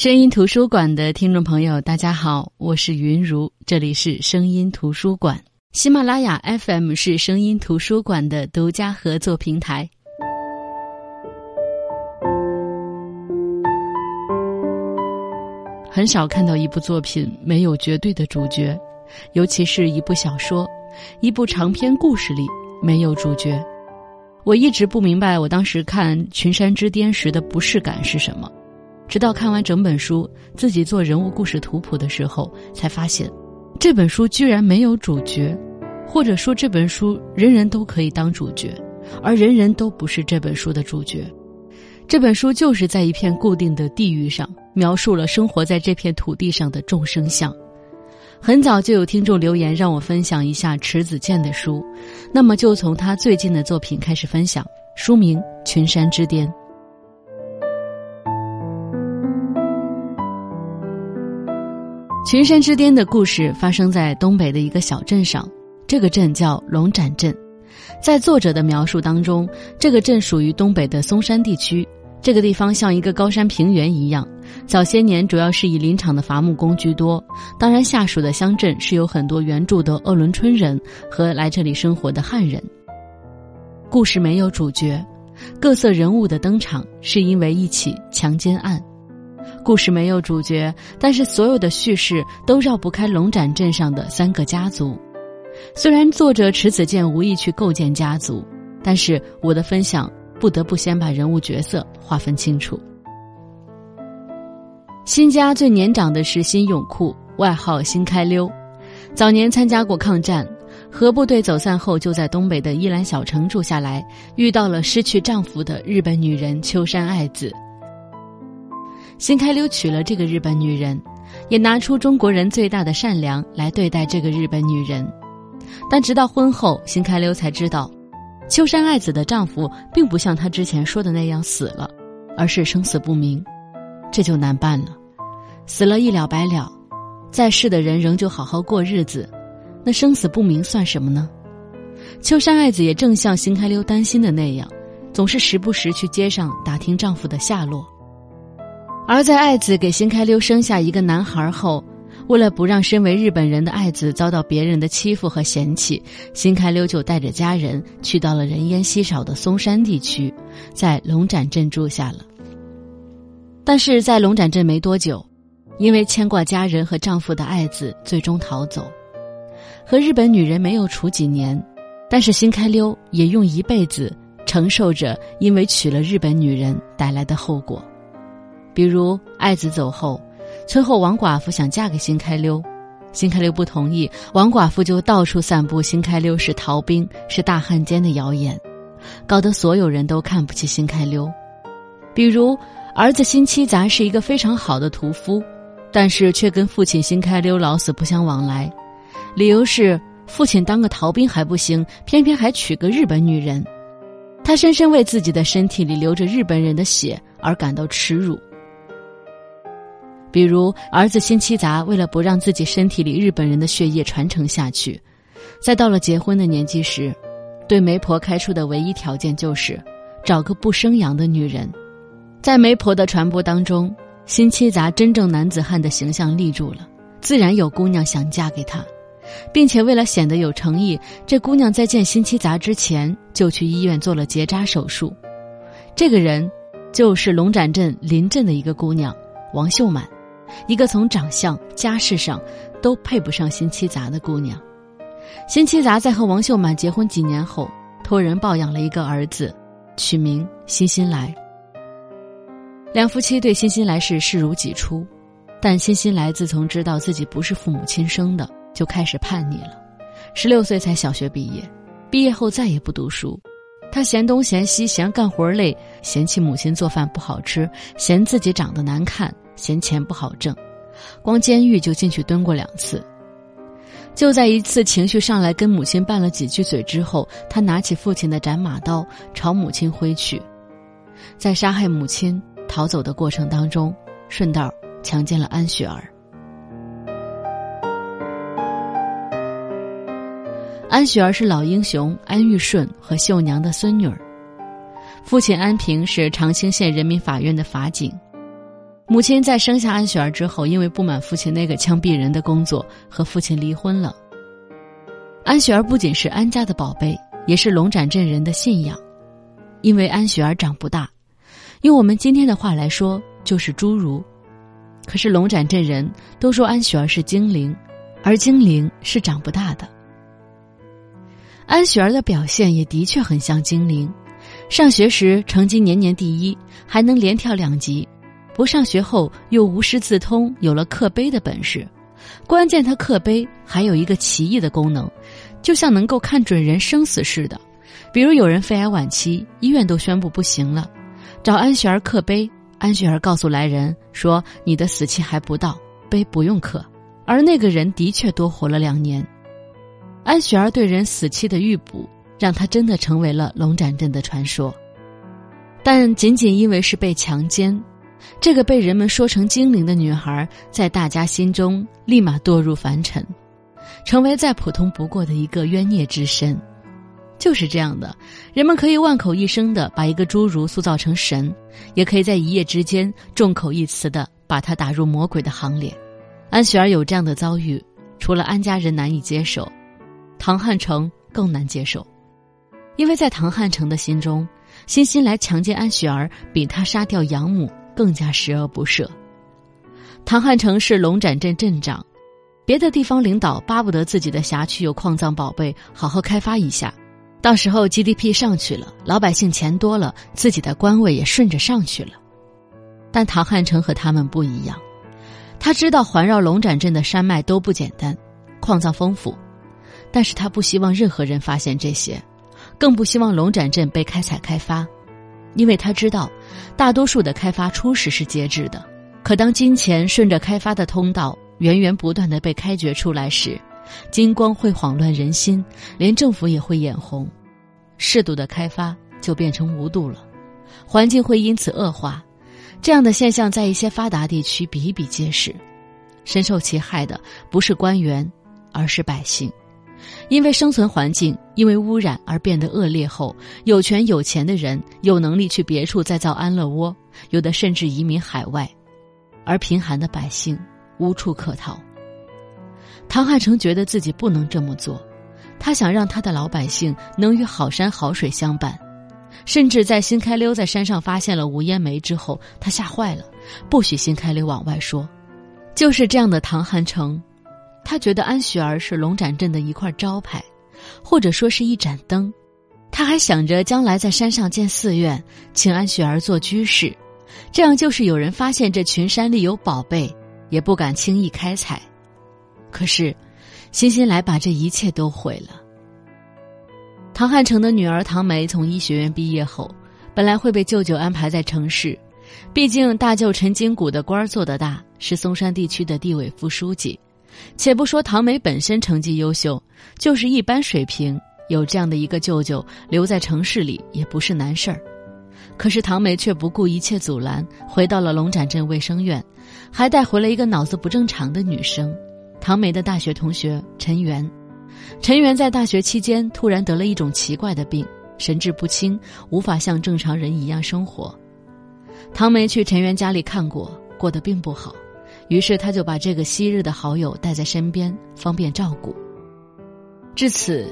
声音图书馆的听众朋友，大家好，我是云如，这里是声音图书馆。喜马拉雅 FM 是声音图书馆的独家合作平台。很少看到一部作品没有绝对的主角，尤其是一部小说、一部长篇故事里没有主角。我一直不明白，我当时看《群山之巅》时的不适感是什么。直到看完整本书，自己做人物故事图谱的时候，才发现，这本书居然没有主角，或者说这本书人人都可以当主角，而人人都不是这本书的主角。这本书就是在一片固定的地域上，描述了生活在这片土地上的众生相。很早就有听众留言让我分享一下迟子建的书，那么就从他最近的作品开始分享，书名《群山之巅》。群山之巅的故事发生在东北的一个小镇上，这个镇叫龙展镇。在作者的描述当中，这个镇属于东北的松山地区。这个地方像一个高山平原一样，早些年主要是以林场的伐木工居多。当然，下属的乡镇是有很多原住的鄂伦春人和来这里生活的汉人。故事没有主角，各色人物的登场是因为一起强奸案。故事没有主角，但是所有的叙事都绕不开龙展镇上的三个家族。虽然作者迟子建无意去构建家族，但是我的分享不得不先把人物角色划分清楚。新家最年长的是新永库，外号新开溜，早年参加过抗战，和部队走散后就在东北的伊兰小城住下来，遇到了失去丈夫的日本女人秋山爱子。辛开溜娶了这个日本女人，也拿出中国人最大的善良来对待这个日本女人。但直到婚后，辛开溜才知道，秋山爱子的丈夫并不像他之前说的那样死了，而是生死不明。这就难办了，死了一了百了，在世的人仍旧好好过日子，那生死不明算什么呢？秋山爱子也正像辛开溜担心的那样，总是时不时去街上打听丈夫的下落。而在爱子给新开溜生下一个男孩后，为了不让身为日本人的爱子遭到别人的欺负和嫌弃，新开溜就带着家人去到了人烟稀少的松山地区，在龙展镇住下了。但是在龙展镇没多久，因为牵挂家人和丈夫的爱子最终逃走，和日本女人没有处几年，但是新开溜也用一辈子承受着因为娶了日本女人带来的后果。比如爱子走后，村后王寡妇想嫁给新开溜，新开溜不同意，王寡妇就到处散布新开溜是逃兵、是大汉奸的谣言，搞得所有人都看不起新开溜。比如儿子辛七杂是一个非常好的屠夫，但是却跟父亲新开溜老死不相往来，理由是父亲当个逃兵还不行，偏偏还娶个日本女人，他深深为自己的身体里流着日本人的血而感到耻辱。比如，儿子辛七杂为了不让自己身体里日本人的血液传承下去，在到了结婚的年纪时，对媒婆开出的唯一条件就是找个不生养的女人。在媒婆的传播当中，辛七杂真正男子汉的形象立住了，自然有姑娘想嫁给他，并且为了显得有诚意，这姑娘在见辛七杂之前就去医院做了结扎手术。这个人，就是龙展镇临镇的一个姑娘王秀满。一个从长相、家世上都配不上辛七杂的姑娘，辛七杂在和王秀满结婚几年后，托人抱养了一个儿子，取名辛辛来。两夫妻对辛辛来是视如己出，但辛辛来自从知道自己不是父母亲生的，就开始叛逆了。十六岁才小学毕业，毕业后再也不读书，他嫌东嫌西，嫌干活累，嫌弃母亲做饭不好吃，嫌自己长得难看。嫌钱不好挣，光监狱就进去蹲过两次。就在一次情绪上来跟母亲拌了几句嘴之后，他拿起父亲的斩马刀朝母亲挥去，在杀害母亲逃走的过程当中，顺道强奸了安雪儿。安雪儿是老英雄安玉顺和秀娘的孙女儿，父亲安平是长兴县人民法院的法警。母亲在生下安雪儿之后，因为不满父亲那个枪毙人的工作，和父亲离婚了。安雪儿不仅是安家的宝贝，也是龙展镇人的信仰，因为安雪儿长不大，用我们今天的话来说，就是侏儒。可是龙展镇人都说安雪儿是精灵，而精灵是长不大的。安雪儿的表现也的确很像精灵，上学时成绩年年第一，还能连跳两级。不上学后又无师自通，有了刻碑的本事。关键他刻碑还有一个奇异的功能，就像能够看准人生死似的。比如有人肺癌晚期，医院都宣布不行了，找安雪儿刻碑，安雪儿告诉来人说：“你的死期还不到，碑不用刻。”而那个人的确多活了两年。安雪儿对人死期的预卜，让他真的成为了龙展镇的传说。但仅仅因为是被强奸。这个被人们说成精灵的女孩，在大家心中立马堕入凡尘，成为再普通不过的一个冤孽之身。就是这样的，人们可以万口一声的把一个侏儒塑造成神，也可以在一夜之间众口一词的把他打入魔鬼的行列。安雪儿有这样的遭遇，除了安家人难以接受，唐汉成更难接受，因为在唐汉成的心中，欣欣来强奸安雪儿，比他杀掉养母。更加十恶不赦。唐汉成是龙展镇镇长，别的地方领导巴不得自己的辖区有矿藏宝贝，好好开发一下，到时候 GDP 上去了，老百姓钱多了，自己的官位也顺着上去了。但唐汉成和他们不一样，他知道环绕龙展镇的山脉都不简单，矿藏丰富，但是他不希望任何人发现这些，更不希望龙展镇被开采开发。因为他知道，大多数的开发初始是节制的，可当金钱顺着开发的通道源源不断的被开掘出来时，金光会慌乱人心，连政府也会眼红，适度的开发就变成无度了，环境会因此恶化。这样的现象在一些发达地区比比皆是，深受其害的不是官员，而是百姓。因为生存环境因为污染而变得恶劣后，有权有钱的人有能力去别处再造安乐窝，有的甚至移民海外，而贫寒的百姓无处可逃。唐汉成觉得自己不能这么做，他想让他的老百姓能与好山好水相伴，甚至在新开溜在山上发现了无烟煤之后，他吓坏了，不许新开溜往外说。就是这样的唐汉成。他觉得安雪儿是龙展镇的一块招牌，或者说是一盏灯。他还想着将来在山上建寺院，请安雪儿做居士，这样就是有人发现这群山里有宝贝，也不敢轻易开采。可是，欣欣来把这一切都毁了。唐汉成的女儿唐梅从医学院毕业后，本来会被舅舅安排在城市，毕竟大舅陈金谷的官儿做得大，是松山地区的地委副书记。且不说唐梅本身成绩优秀，就是一般水平，有这样的一个舅舅留在城市里也不是难事儿。可是唐梅却不顾一切阻拦，回到了龙展镇卫生院，还带回了一个脑子不正常的女生，唐梅的大学同学陈元。陈元在大学期间突然得了一种奇怪的病，神志不清，无法像正常人一样生活。唐梅去陈元家里看过，过得并不好。于是他就把这个昔日的好友带在身边，方便照顾。至此，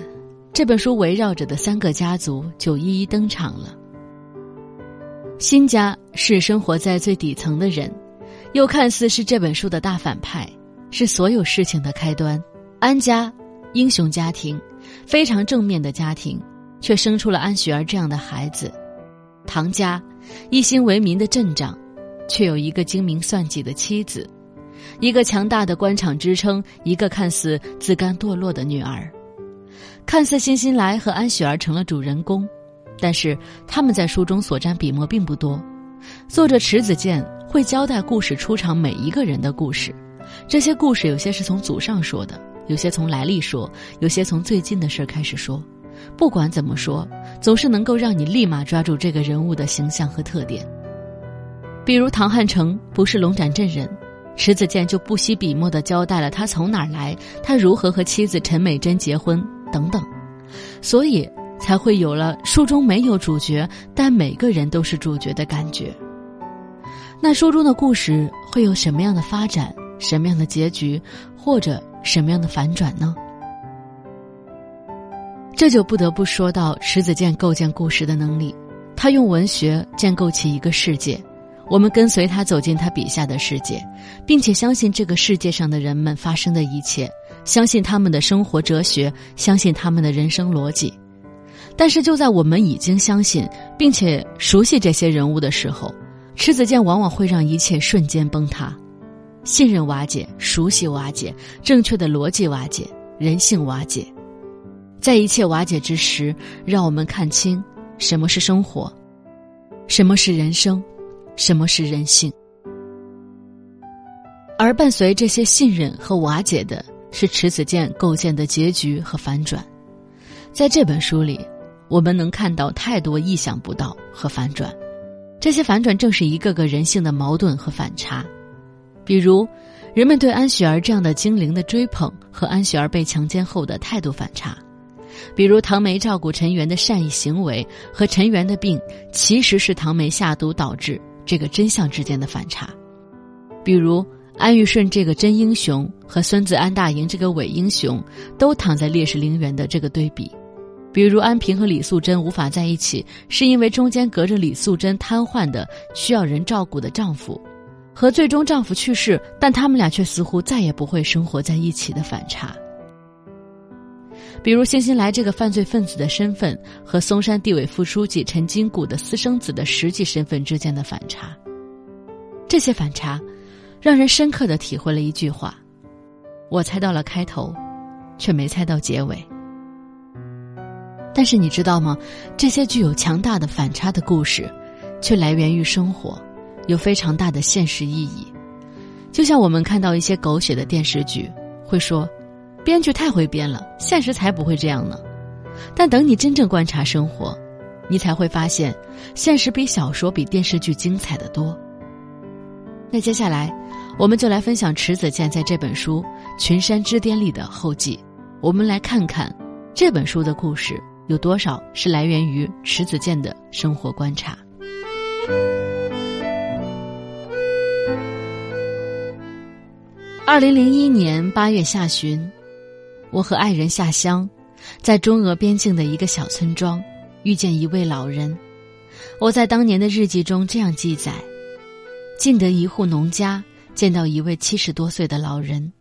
这本书围绕着的三个家族就一一登场了。新家是生活在最底层的人，又看似是这本书的大反派，是所有事情的开端。安家，英雄家庭，非常正面的家庭，却生出了安雪儿这样的孩子。唐家，一心为民的镇长，却有一个精明算计的妻子。一个强大的官场支撑，一个看似自甘堕落的女儿，看似欣欣来和安雪儿成了主人公，但是他们在书中所占笔墨并不多。作者池子健会交代故事出场每一个人的故事，这些故事有些是从祖上说的，有些从来历说，有些从最近的事儿开始说。不管怎么说，总是能够让你立马抓住这个人物的形象和特点。比如唐汉成不是龙展镇人。迟子建就不惜笔墨的交代了他从哪儿来，他如何和妻子陈美贞结婚等等，所以才会有了书中没有主角，但每个人都是主角的感觉。那书中的故事会有什么样的发展、什么样的结局，或者什么样的反转呢？这就不得不说到迟子建构建故事的能力。他用文学建构起一个世界，我们跟随他走进他笔下的世界，并且相信这个世界上的人们发生的一切，相信他们的生活哲学，相信他们的人生逻辑。但是，就在我们已经相信并且熟悉这些人物的时候，迟子建往往会让一切瞬间崩塌，信任瓦解，熟悉瓦解，正确的逻辑瓦解，人性瓦解。在一切瓦解之时，让我们看清。什么是生活？什么是人生？什么是人性？而伴随这些信任和瓦解的，是迟子建构建的结局和反转。在这本书里，我们能看到太多意想不到和反转。这些反转正是一个个人性的矛盾和反差。比如，人们对安雪儿这样的精灵的追捧和安雪儿被强奸后的态度反差。比如唐梅照顾陈元的善意行为和陈元的病其实是唐梅下毒导致这个真相之间的反差，比如安玉顺这个真英雄和孙子安大营这个伪英雄都躺在烈士陵园的这个对比，比如安平和李素贞无法在一起是因为中间隔着李素贞瘫痪的需要人照顾的丈夫，和最终丈夫去世但他们俩却似乎再也不会生活在一起的反差。比如，辛辛来这个犯罪分子的身份和嵩山地委副书记陈金谷的私生子的实际身份之间的反差，这些反差，让人深刻的体会了一句话：我猜到了开头，却没猜到结尾。但是你知道吗？这些具有强大的反差的故事，却来源于生活，有非常大的现实意义。就像我们看到一些狗血的电视剧，会说。编剧太会编了，现实才不会这样呢。但等你真正观察生活，你才会发现，现实比小说、比电视剧精彩的多。那接下来，我们就来分享迟子建在这本书《群山之巅》里的后记。我们来看看这本书的故事有多少是来源于迟子建的生活观察。二零零一年八月下旬。我和爱人下乡，在中俄边境的一个小村庄，遇见一位老人。我在当年的日记中这样记载：进得一户农家，见到一位七十多岁的老人，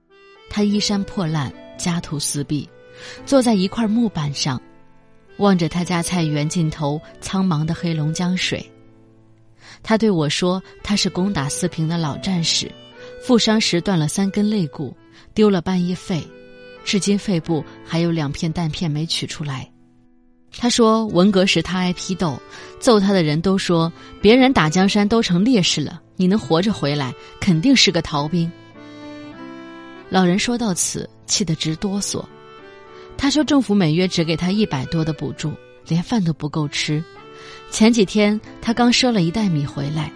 他衣衫破烂，家徒四壁，坐在一块木板上，望着他家菜园尽头苍茫的黑龙江水。他对我说：“他是攻打四平的老战士，负伤时断了三根肋骨，丢了半叶肺。”至今肺部还有两片弹片没取出来。他说，文革时他挨批斗，揍他的人都说别人打江山都成烈士了，你能活着回来，肯定是个逃兵。老人说到此，气得直哆嗦。他说，政府每月只给他一百多的补助，连饭都不够吃。前几天他刚赊了一袋米回来。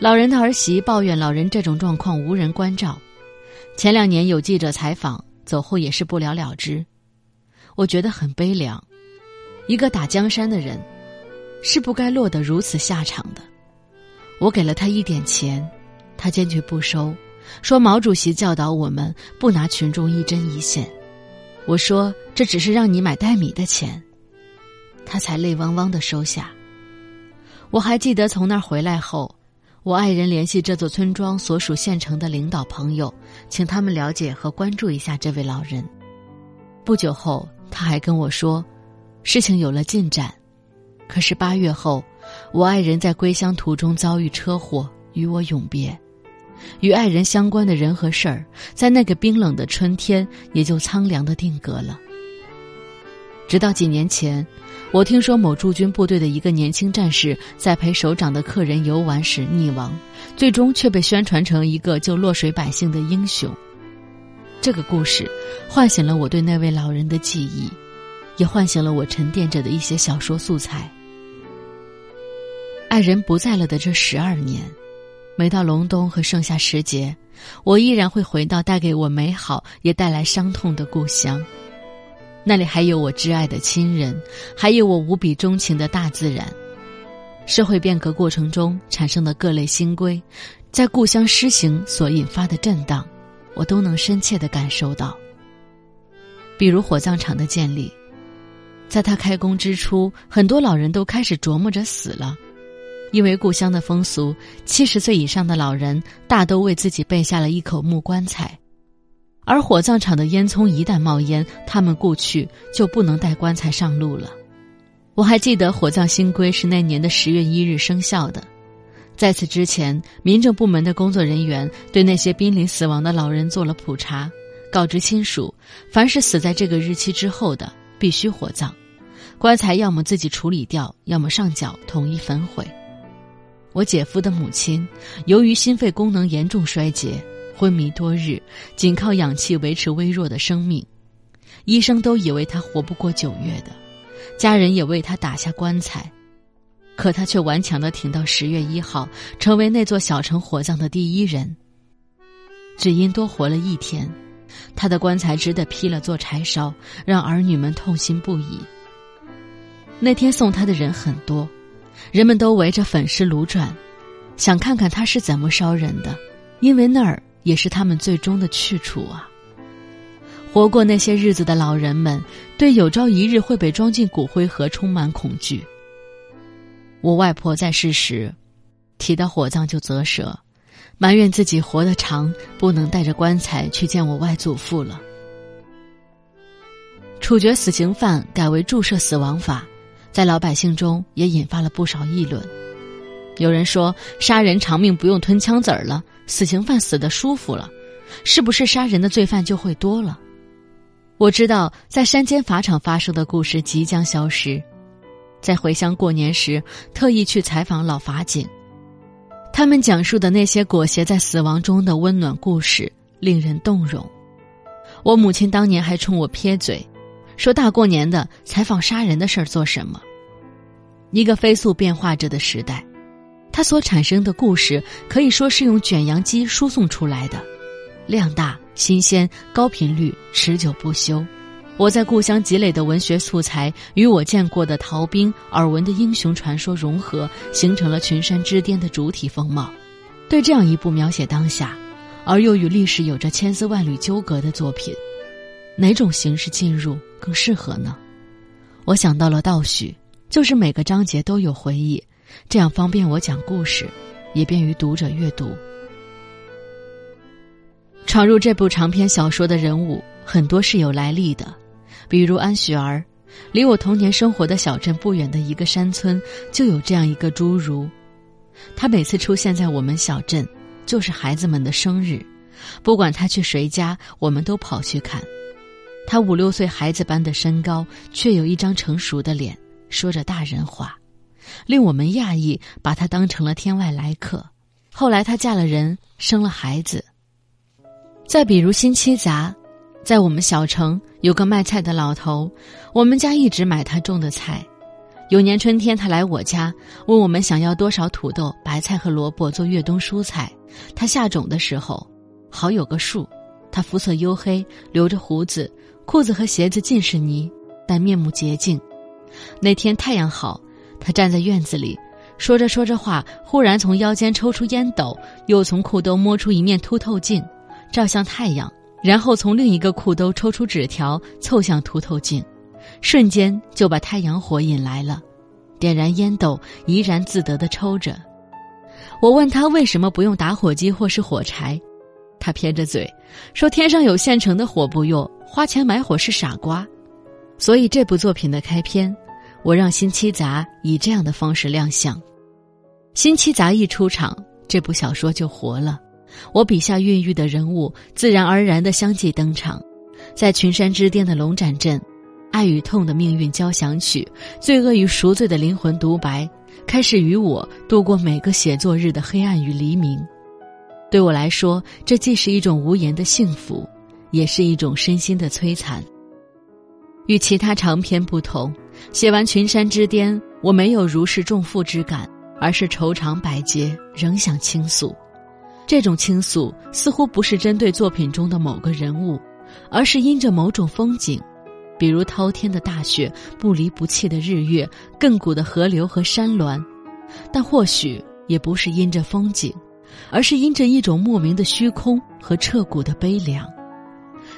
老人的儿媳抱怨老人这种状况无人关照。前两年有记者采访。走后也是不了了之，我觉得很悲凉。一个打江山的人，是不该落得如此下场的。我给了他一点钱，他坚决不收，说毛主席教导我们不拿群众一针一线。我说这只是让你买袋米的钱，他才泪汪汪的收下。我还记得从那儿回来后。我爱人联系这座村庄所属县城的领导朋友，请他们了解和关注一下这位老人。不久后，他还跟我说，事情有了进展。可是八月后，我爱人在归乡途中遭遇车祸，与我永别。与爱人相关的人和事儿，在那个冰冷的春天，也就苍凉的定格了。直到几年前。我听说某驻军部队的一个年轻战士在陪首长的客人游玩时溺亡，最终却被宣传成一个救落水百姓的英雄。这个故事唤醒了我对那位老人的记忆，也唤醒了我沉淀着的一些小说素材。爱人不在了的这十二年，每到隆冬和盛夏时节，我依然会回到带给我美好也带来伤痛的故乡。那里还有我挚爱的亲人，还有我无比钟情的大自然。社会变革过程中产生的各类新规，在故乡施行所引发的震荡，我都能深切的感受到。比如火葬场的建立，在他开工之初，很多老人都开始琢磨着死了，因为故乡的风俗，七十岁以上的老人大都为自己备下了一口木棺材，而火葬场的烟囱一旦冒烟，他们故去就不能带棺材上路了。我还记得火葬新规是那年的十月一日生效的，在此之前，民政部门的工作人员对那些濒临死亡的老人做了普查。告知亲属，凡是死在这个日期之后的，必须火葬，棺材要么自己处理掉，要么上缴统一焚毁。我姐夫的母亲，由于心肺功能严重衰竭，昏迷多日，仅靠氧气维持微弱的生命，医生都以为他活不过九月的，家人也为他打下棺材，可他却顽强的挺到十月一号，成为那座小城火葬的第一人。只因多活了一天。他的棺材只得劈了做柴烧，让儿女们痛心不已。那天送他的人很多，人们都围着粉尸炉转，想看看他是怎么烧人的，因为那儿也是他们最终的去处啊。活过那些日子的老人们，对有朝一日会被装进骨灰盒充满恐惧。我外婆在世时，提到火葬就啧舌。埋怨自己活得长，不能带着棺材去见我外祖父了。处决死刑犯改为注射死亡法，在老百姓中也引发了不少议论。有人说，杀人偿命不用吞枪子儿了，死刑犯死的舒服了，是不是杀人的罪犯就会多了？我知道，在山间法场发生的故事即将消失。在回乡过年时，特意去采访老法警。他们讲述的那些裹挟在死亡中的温暖故事，令人动容。我母亲当年还冲我撇嘴，说：“大过年的采访杀人的事儿做什么？”一个飞速变化着的时代，它所产生的故事可以说是用卷扬机输送出来的，量大、新鲜、高频率、持久不休。我在故乡积累的文学素材，与我见过的逃兵、耳闻的英雄传说融合，形成了群山之巅的主体风貌。对这样一部描写当下，而又与历史有着千丝万缕纠葛的作品，哪种形式进入更适合呢？我想到了倒叙，就是每个章节都有回忆，这样方便我讲故事，也便于读者阅读。闯入这部长篇小说的人物很多是有来历的。比如安雪儿，离我童年生活的小镇不远的一个山村，就有这样一个侏儒。他每次出现在我们小镇，就是孩子们的生日，不管他去谁家，我们都跑去看。他五六岁孩子般的身高，却有一张成熟的脸，说着大人话，令我们讶异，把他当成了天外来客。后来他嫁了人，生了孩子。再比如辛七杂。在我们小城有个卖菜的老头，我们家一直买他种的菜。有年春天，他来我家，问我们想要多少土豆、白菜和萝卜做越冬蔬菜。他下种的时候，好有个数。他肤色黝黑，留着胡子，裤子和鞋子尽是泥，但面目洁净。那天太阳好，他站在院子里，说着说着话，忽然从腰间抽出烟斗，又从裤兜摸出一面凸透镜，照向太阳。然后从另一个裤兜抽出纸条，凑向凸透镜，瞬间就把太阳火引来了，点燃烟斗，怡然自得地抽着。我问他为什么不用打火机或是火柴，他撇着嘴说：“天上有现成的火不用，花钱买火是傻瓜。”所以这部作品的开篇，我让辛七杂以这样的方式亮相。辛七杂一出场，这部小说就活了。我笔下孕育的人物自然而然的相继登场，在群山之巅的龙展镇，爱与痛的命运交响曲，罪恶与赎罪的灵魂独白，开始与我度过每个写作日的黑暗与黎明。对我来说，这既是一种无言的幸福，也是一种身心的摧残。与其他长篇不同，写完群山之巅，我没有如释重负之感，而是愁肠百结，仍想倾诉。这种倾诉似乎不是针对作品中的某个人物，而是因着某种风景，比如滔天的大雪、不离不弃的日月、亘古的河流和山峦，但或许也不是因着风景，而是因着一种莫名的虚空和彻骨的悲凉。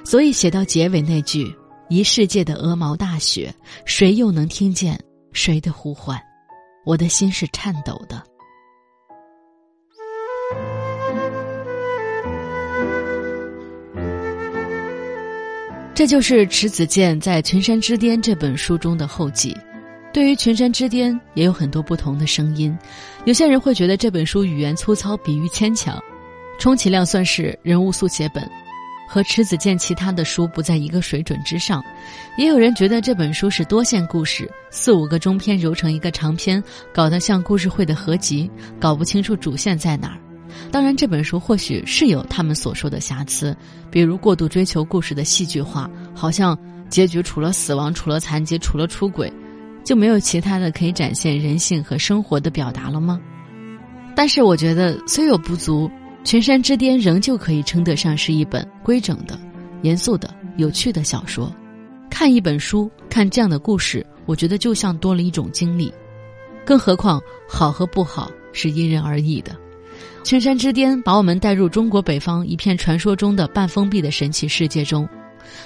所以写到结尾那句“一世界的鹅毛大雪，谁又能听见谁的呼唤？”我的心是颤抖的。这就是迟子建在《群山之巅》这本书中的后记。对于《群山之巅》，也有很多不同的声音。有些人会觉得这本书语言粗糙，比喻牵强，充其量算是人物速写本，和迟子建其他的书不在一个水准之上。也有人觉得这本书是多线故事，四五个中篇揉成一个长篇，搞得像故事会的合集，搞不清楚主线在哪儿。当然，这本书或许是有他们所说的瑕疵，比如过度追求故事的戏剧化，好像结局除了死亡、除了残疾、除了出轨，就没有其他的可以展现人性和生活的表达了吗？但是，我觉得虽有不足，《群山之巅》仍旧可以称得上是一本规整的、严肃的、有趣的小说。看一本书，看这样的故事，我觉得就像多了一种经历。更何况，好和不好是因人而异的。群山之巅把我们带入中国北方一片传说中的半封闭的神奇世界中，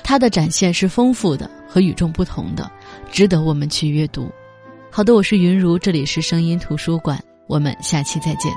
它的展现是丰富的和与众不同的，值得我们去阅读。好的，我是云如，这里是声音图书馆，我们下期再见。